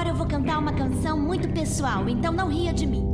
Agora eu vou cantar uma canção muito pessoal, então não ria de mim.